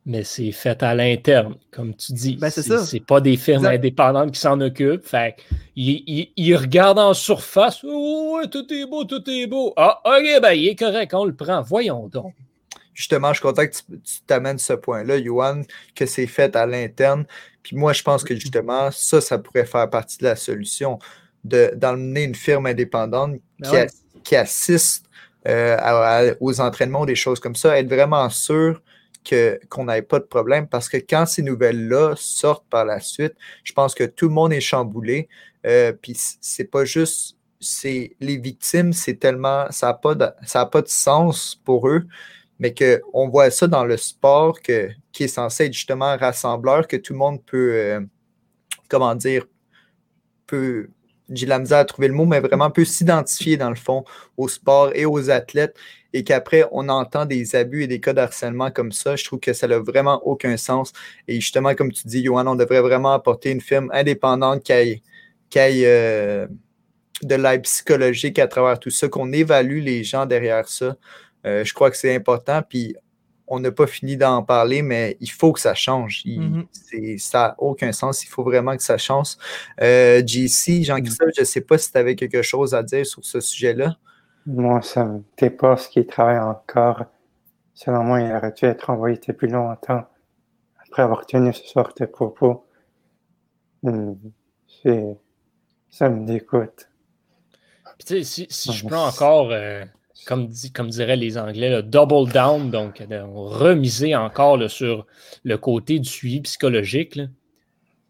mais c'est fait à l'interne, comme tu dis. Ben, c'est ça. Pas des firmes indépendantes qui s'en occupent. Fait ils, regardent en surface. Oh, ouais, tout est beau, tout est beau. Ah, ok, ben, il est correct, on le prend. Voyons donc. Justement, je suis content que tu t'amènes ce point-là, Johan, que c'est fait à l'interne. Puis moi, je pense que justement, ça, ça pourrait faire partie de la solution d'emmener une firme indépendante ben qui, assiste euh, aux entraînements, des choses comme ça, être vraiment sûr qu'on n'avait pas de problème parce que quand ces nouvelles-là sortent par la suite, je pense que tout le monde est chamboulé. Euh, puis c'est pas juste c'est les victimes, c'est tellement ça n'a pas, de, pas de sens pour eux, mais qu'on voit ça dans le sport que, qui est censé être justement rassembleur, que tout le monde peut, euh, comment dire, peut, j'ai la misère à trouver le mot, mais vraiment peut s'identifier dans le fond au sport et aux athlètes et qu'après, on entend des abus et des cas de harcèlement comme ça, je trouve que ça n'a vraiment aucun sens. Et justement, comme tu dis, Johan, on devrait vraiment apporter une firme indépendante qui ait, euh, de l'aide psychologique à travers tout ça, qu'on évalue les gens derrière ça. Euh, je crois que c'est important. Puis on n'a pas fini d'en parler, mais il faut que ça change. Mm-hmm. Ça n'a aucun sens. Il faut vraiment que ça change. Euh, JC, Jean-Christophe, je ne sais pas si tu avais quelque chose à dire sur ce sujet-là. Moi, ça me dépasse qu'il travaille encore. Selon moi, il aurait dû être envoyé depuis longtemps après avoir tenu ce sorte de propos. Hmm, ça me dégoûte. si, si je prends encore, euh, comme, diraient les Anglais, le double down, donc remiser encore sur le côté du suivi psychologique,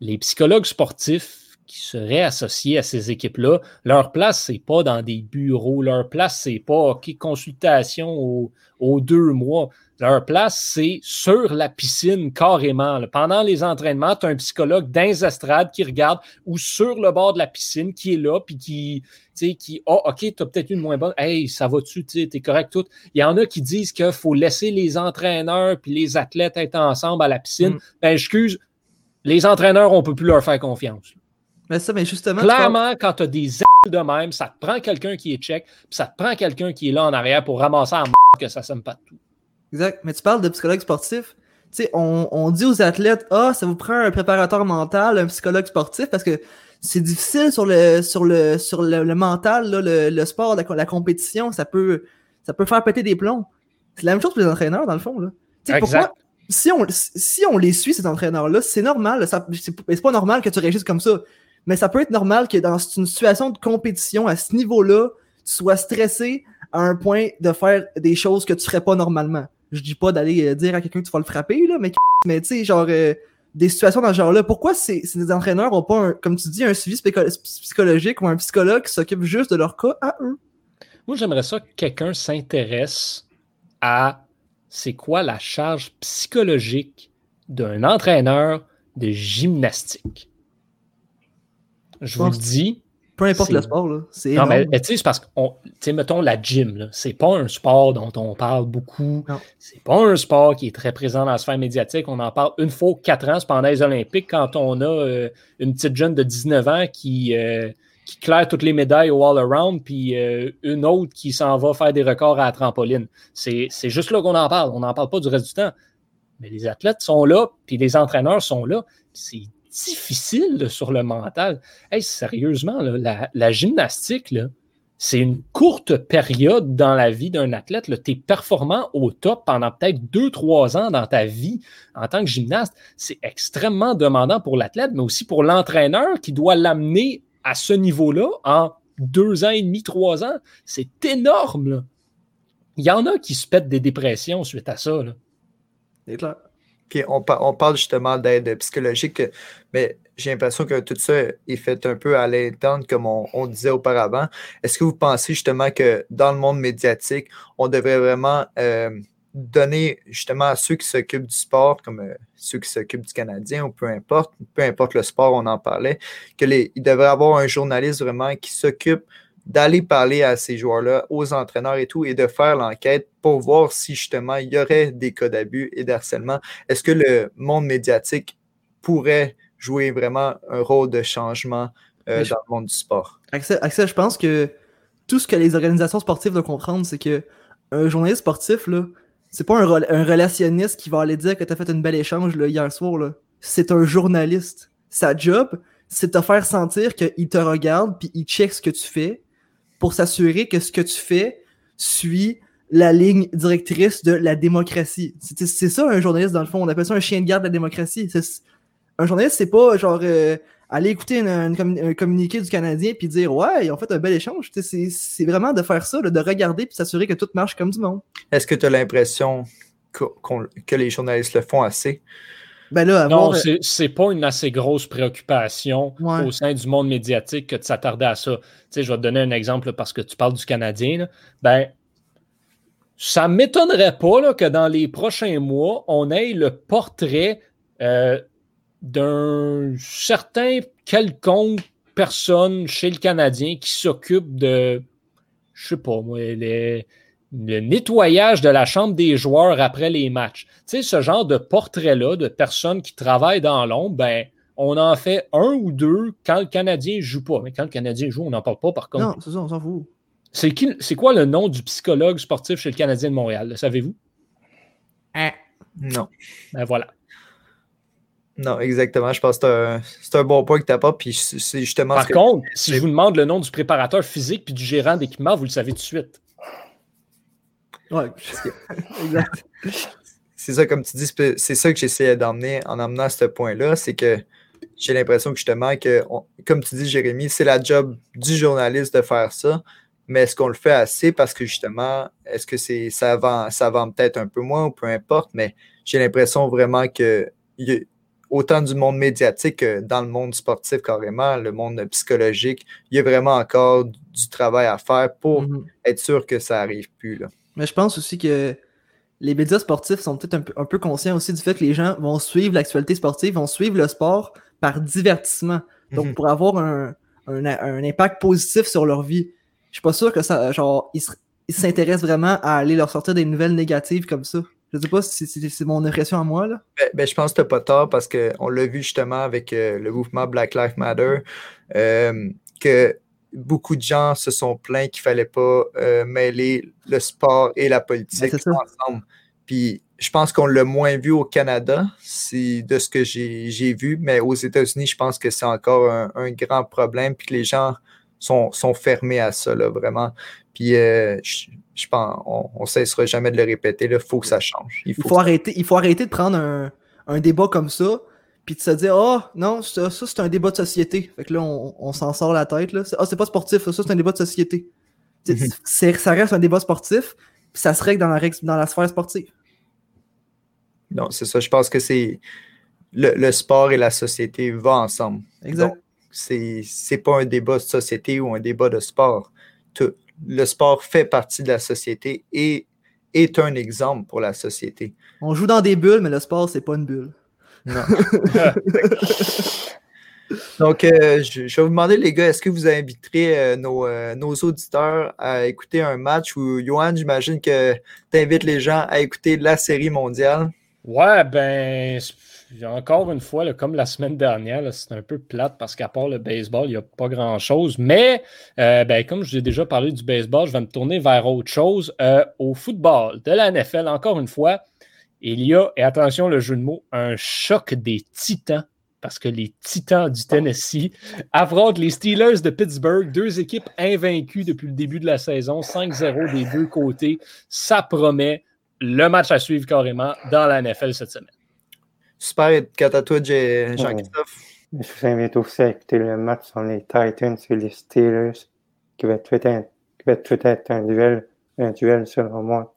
les psychologues sportifs qui seraient associés à ces équipes-là, leur place, c'est pas dans des bureaux, leur place, c'est pas OK, consultation aux, deux mois. Leur place, c'est sur la piscine carrément. Pendant les entraînements, tu as un psychologue dans estrades qui regarde ou sur le bord de la piscine qui est là, puis qui, qui oh, OK, tu as peut-être une moins bonne. Hey, ça va-tu, tu es correct tout. Il y en a qui disent qu'il faut laisser les entraîneurs puis les athlètes être ensemble à la piscine. Mm. Ben, excuse, les entraîneurs, on ne peut plus leur faire confiance. Mais ça, mais justement. Clairement, quand tu as des de même, ça te prend quelqu'un qui est check, puis ça te prend quelqu'un qui est là en arrière pour ramasser en que ça ne pas de tout. Exact. Mais tu parles de psychologue sportif. Tu sais, on, on, dit aux athlètes, ah, ça vous prend un préparateur mental, un psychologue sportif, parce que c'est difficile sur le, sur le, sur le, mental, là, le, le, sport, la, compétition, ça peut, ça peut faire péter des plombs. C'est la même chose pour les entraîneurs, dans le fond. Là. Exact. Pourquoi, si on, si on les suit, ces entraîneurs-là, c'est normal. C'est pas normal que tu réagisses comme ça mais ça peut être normal que dans une situation de compétition à ce niveau-là, tu sois stressé à un point de faire des choses que tu ferais pas normalement. Je dis pas d'aller euh, dire à quelqu'un que tu vas le frapper, là, mais, mais tu sais, genre, euh, des situations dans ce genre-là. Pourquoi ces, ces entraîneurs ont pas, comme tu dis, un suivi psychologique ou un psychologue qui s'occupe juste de leur cas à eux? Moi, j'aimerais ça que quelqu'un s'intéresse à c'est quoi la charge psychologique d'un entraîneur de gymnastique. Je vous le dis. Peu importe le sport, là. Non, mais tu sais, c'est parce que, tu sais, mettons la gym, c'est pas un sport dont on parle beaucoup. C'est pas un sport qui est très présent dans la sphère médiatique. On en parle une fois quatre ans, pendant les Olympiques, quand on a euh, une petite jeune de 19 ans qui, euh, qui claire toutes les médailles au all-around, puis euh, une autre qui s'en va faire des records à la trampoline. C'est juste là qu'on en parle. On n'en parle pas du reste du temps. Mais les athlètes sont là, puis les entraîneurs sont là. C'est difficile sur le mental. Hey, sérieusement, la, gymnastique, c'est une courte période dans la vie d'un athlète. Tu es performant au top pendant peut-être deux, trois ans dans ta vie en tant que gymnaste. C'est extrêmement demandant pour l'athlète, mais aussi pour l'entraîneur qui doit l'amener à ce niveau-là en deux ans et demi, trois ans. C'est énorme. Il y en a qui se pètent des dépressions suite à ça. C'est clair on, parle justement d'aide psychologique, mais j'ai l'impression que tout ça est fait un peu à l'interne, comme on, disait auparavant. Est-ce que vous pensez justement que dans le monde médiatique, on devrait vraiment euh, donner justement à ceux qui s'occupent du sport, comme euh, ceux qui s'occupent du Canadien ou peu importe, peu importe le sport, on en parlait, que les, il devrait avoir un journaliste vraiment qui s'occupe d'aller parler à ces joueurs-là, aux entraîneurs et tout, et de faire l'enquête pour voir si justement il y aurait des cas d'abus et d'harcèlement. Est-ce que le monde médiatique pourrait jouer vraiment un rôle de changement euh, dans le monde du sport? Axel, Axel, je pense que tout ce que les organisations sportives doivent comprendre, c'est que un journaliste sportif, là, c'est pas un, un, relationniste qui va aller dire que tu as fait une belle échange là, hier soir. Là. C'est un journaliste. Sa job, c'est de te faire sentir qu'il te regarde puis il check ce que tu fais pour s'assurer que ce que tu fais suit la ligne directrice de la démocratie. C'est ça un journaliste dans le fond. On appelle ça un chien de garde de la démocratie. Un journaliste, c'est pas genre euh, aller écouter un communiqué du Canadien puis dire ouais, ils ont fait un bel échange. C'est vraiment de faire ça, de regarder puis s'assurer que tout marche comme du monde. Est-ce que tu as l'impression que, les journalistes le font assez? Ben là, non, c'est pas une assez grosse préoccupation au sein du monde médiatique que de s'attarder à ça. je vais te donner un exemple parce que tu parles du Canadien. Ben, ça ne m'étonnerait pas que dans les prochains mois, on ait le portrait euh, d'un certain quelconque personne chez le Canadien qui s'occupe de, je sais pas moi, le nettoyage de la chambre des joueurs après les matchs. Tu sais, ce genre de portrait-là de personnes qui travaillent dans l'ombre, ben, on en fait un ou deux quand le Canadien joue pas. Mais quand le Canadien joue, on n'en parle pas par contre. Non, c'est ça, on s'en fout. C'est, quoi le nom du psychologue sportif chez le Canadien de Montréal? Le savez-vous? Ah, non. Ben voilà. Non, exactement. Je pense que c'est un, bon point que tu pas. Puis c'est justement. Par contre, si je vous demande le nom du préparateur physique puis du gérant d'équipement, vous le savez tout de suite. Ouais, [LAUGHS] exact. C'est ça, comme tu dis, c'est ça que j'essayais d'emmener en amenant à ce point-là. C'est que j'ai l'impression que justement, que, comme tu dis, Jérémy, c'est la job du journaliste de faire ça. Mais est-ce qu'on le fait assez parce que justement, est-ce que c'est ça vend, ça vend peut-être un peu moins ou peu importe, mais j'ai l'impression vraiment que autant du monde médiatique que dans le monde sportif carrément, le monde psychologique, il y a vraiment encore du travail à faire pour mhm. être sûr que ça n'arrive plus. Là. Mais je pense aussi que les médias sportifs sont peut-être un, peu conscients aussi du fait que les gens vont suivre l'actualité sportive, vont suivre le sport par divertissement. Donc, mhm. pour avoir un, impact positif sur leur vie. Je suis pas sûr que ça, genre, ils s'intéressent vraiment à aller leur sortir des nouvelles négatives comme ça. Je ne sais pas si c'est mon impression à moi. Là. Ben, ben je pense que tu n'as pas tort parce qu'on l'a vu justement avec euh, le mouvement Black Lives Matter, euh, que beaucoup de gens se sont plaints qu'il ne fallait pas euh, mêler le sport et la politique ben, ensemble. Puis je pense qu'on l'a moins vu au Canada, c'est de ce que j'ai vu, mais aux États-Unis, je pense que c'est encore un, grand problème, puis que les gens sont, sont fermés à ça, là, vraiment. Puis je, je pense, on, ne cessera jamais de le répéter. Il faut que ça change. Il faut, arrêter, il faut arrêter de prendre un, débat comme ça, puis de se dire, oh non, ça, c'est un débat de société. Fait que là, on, s'en sort la tête. Là. Ah, c'est pas sportif, ça, c'est un débat de société. Mhm. ça reste un débat sportif, puis ça se règle dans la, dans la sphère sportive. Non, c'est ça. Je pense que c'est le, sport et la société vont ensemble. Exact. C'est pas un débat de société ou un débat de sport. Tout, le sport fait partie de la société et est un exemple pour la société. On joue dans des bulles, mais le sport, c'est pas une bulle. Non. [LAUGHS] [LAUGHS] Donc, euh, je, vais vous demander, les gars, est-ce que vous inviterez euh, euh, nos, auditeurs à écouter un match où, Johan, j'imagine que tu invites les gens à écouter la série mondiale? Ouais, ben, encore une fois, comme la semaine dernière, c'est un peu plate parce qu'à part le baseball, il n'y a pas grand-chose. Mais euh, ben, comme j'ai déjà parlé du baseball, je vais me tourner vers autre chose. Euh, au football de la NFL, encore une fois, il y a, et attention le jeu de mots, un choc des titans parce que les Titans du Tennessee affrontent les Steelers de Pittsburgh, deux équipes invaincues depuis le début de la saison, 5-0 des deux côtés. Ça promet le match à suivre carrément dans la NFL cette semaine. Super, quant à toi, Jean-Christophe. Je vous invite aussi à écouter le match sur les Titans et les Steelers, qui va être être un duel, un duel selon moi.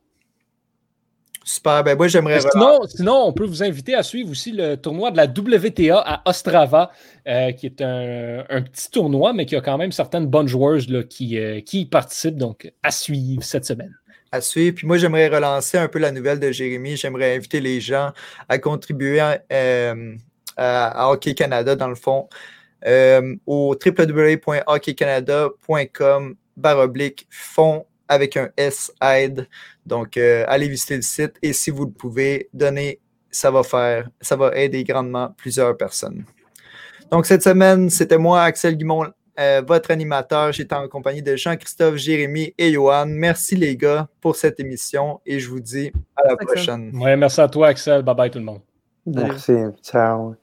Super, ben moi j'aimerais. Sinon, sinon, on peut vous inviter à suivre aussi le tournoi de la WTA à Ostrava, euh, qui est un, petit tournoi, mais qui a quand même certaines bonnes joueuses là, qui, euh, qui y participent, donc à suivre cette semaine. à suivre. Puis moi, j'aimerais relancer un peu la nouvelle de Jérémy. J'aimerais inviter les gens à contribuer euh, à, Hockey Canada, dans le fond, au www.hockeycanada.com baroblique fonds avec un S aide. Donc, euh, allez visiter le site et si vous le pouvez, donnez, ça va faire, ça va aider grandement plusieurs personnes. Donc, cette semaine, c'était moi, Axel Guimont, euh, votre animateur. J'étais en compagnie de Jean-Christophe, Jérémy et Johan. Merci les gars pour cette émission et je vous dis à la prochaine. merci à toi, Axel. Bye bye tout le monde. Merci. Ciao.